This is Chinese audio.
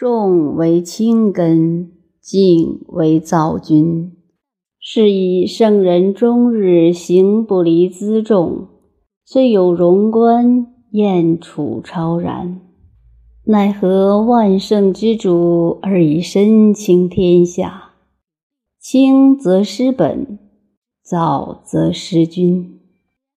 重为轻根静为躁君。是以圣人终日行不离辎重虽有荣观燕处超然。奈何万圣之主而以身轻天下。轻则失本躁则失君。